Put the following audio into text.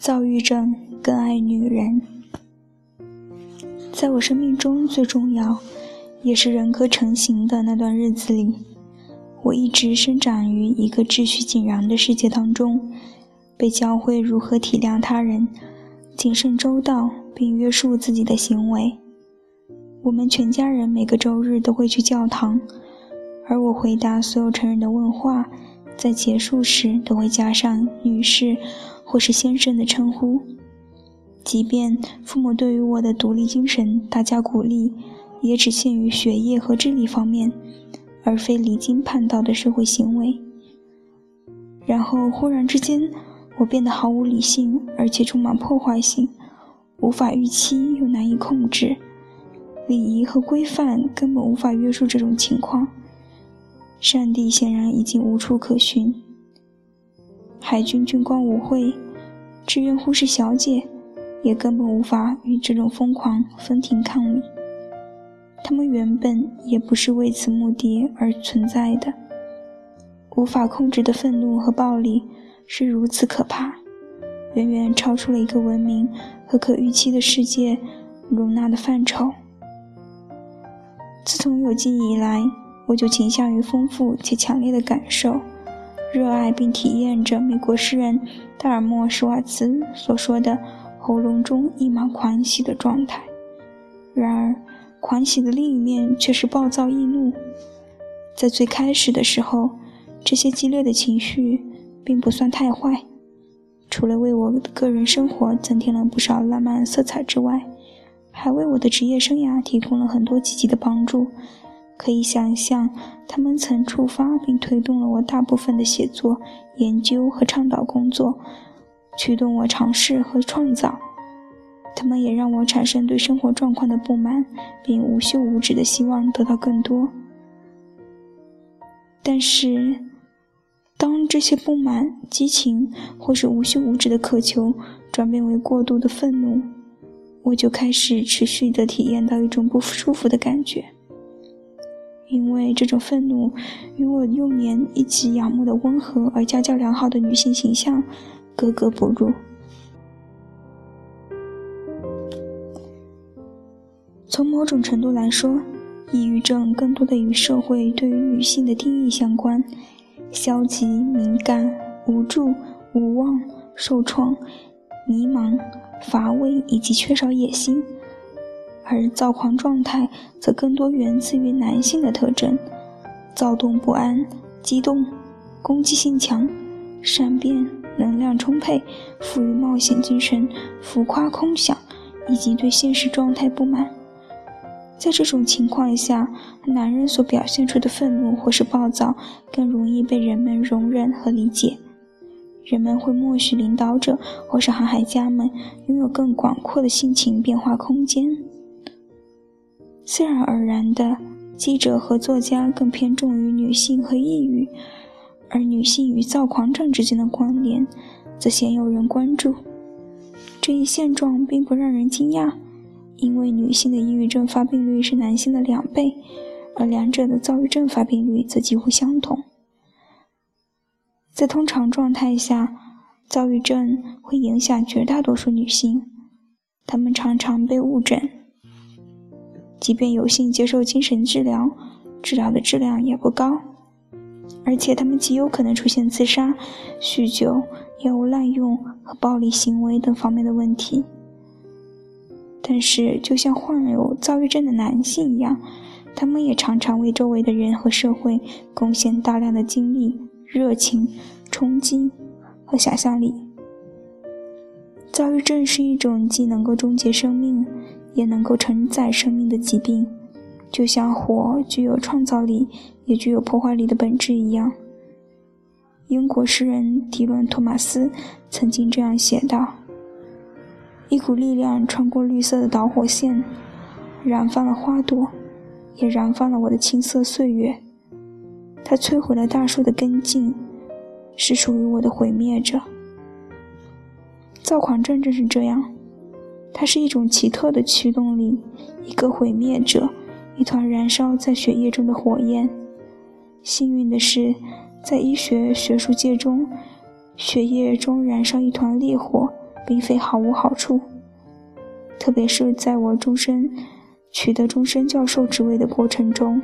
躁郁症更爱女人，在我生命中最重要，也是人格成型的那段日子里，我一直生长于一个秩序井然的世界当中，被教会如何体谅他人，谨慎周到，并约束自己的行为。我们全家人每个周日都会去教堂，而我回答所有成人的问话，在结束时都会加上“女士”。或是先生的称呼，即便父母对于我的独立精神大加鼓励，也只限于学业和智力方面，而非离经叛道的社会行为。然后忽然之间，我变得毫无理性，而且充满破坏性，无法预期又难以控制，礼仪和规范根本无法约束这种情况。上帝显然已经无处可寻。海军军官舞会，志愿护士小姐，也根本无法与这种疯狂分庭抗礼。他们原本也不是为此目的而存在的。无法控制的愤怒和暴力是如此可怕，远远超出了一个文明和可预期的世界容纳的范畴。自从有记忆以来，我就倾向于丰富且强烈的感受。热爱并体验着美国诗人戴尔莫·施瓦茨所说的“喉咙中溢满狂喜”的状态。然而，狂喜的另一面却是暴躁易怒。在最开始的时候，这些激烈的情绪并不算太坏，除了为我的个人生活增添了不少浪漫色彩之外，还为我的职业生涯提供了很多积极的帮助。可以想象，他们曾触发并推动了我大部分的写作、研究和倡导工作，驱动我尝试和创造。他们也让我产生对生活状况的不满，并无休无止的希望得到更多。但是，当这些不满、激情或是无休无止的渴求转变为过度的愤怒，我就开始持续地体验到一种不舒服的感觉。因为这种愤怒与我幼年一直仰慕的温和而家教良好的女性形象格格不入。从某种程度来说，抑郁症更多的与社会对于女性的定义相关：消极、敏感、无助、无望、受创、迷茫、乏味以及缺少野心。而躁狂状态则更多源自于男性的特征：躁动不安、激动、攻击性强、善变、能量充沛、富于冒险精神、浮夸空想，以及对现实状态不满。在这种情况下，男人所表现出的愤怒或是暴躁更容易被人们容忍和理解。人们会默许领导者或是航海家们拥有更广阔的性情变化空间。自然而然的，记者和作家更偏重于女性和抑郁，而女性与躁狂症之间的关联，则鲜有人关注。这一现状并不让人惊讶，因为女性的抑郁症发病率是男性的两倍，而两者的躁郁症发病率则几乎相同。在通常状态下，躁郁症会影响绝大多数女性，她们常常被误诊。即便有幸接受精神治疗，治疗的质量也不高，而且他们极有可能出现自杀、酗酒、药物滥用和暴力行为等方面的问题。但是，就像患有躁郁症的男性一样，他们也常常为周围的人和社会贡献大量的精力、热情、冲击和想象力。躁郁症是一种既能够终结生命。也能够承载生命的疾病，就像火具有创造力，也具有破坏力的本质一样。英国诗人迪伦·托马斯曾经这样写道：“一股力量穿过绿色的导火线，燃放了花朵，也燃放了我的青涩岁月。它摧毁了大树的根茎，是属于我的毁灭者。”躁狂症正是这样。它是一种奇特的驱动力，一个毁灭者，一团燃烧在血液中的火焰。幸运的是，在医学学术界中，血液中燃烧一团烈火，并非毫无好处。特别是在我终身取得终身教授职位的过程中。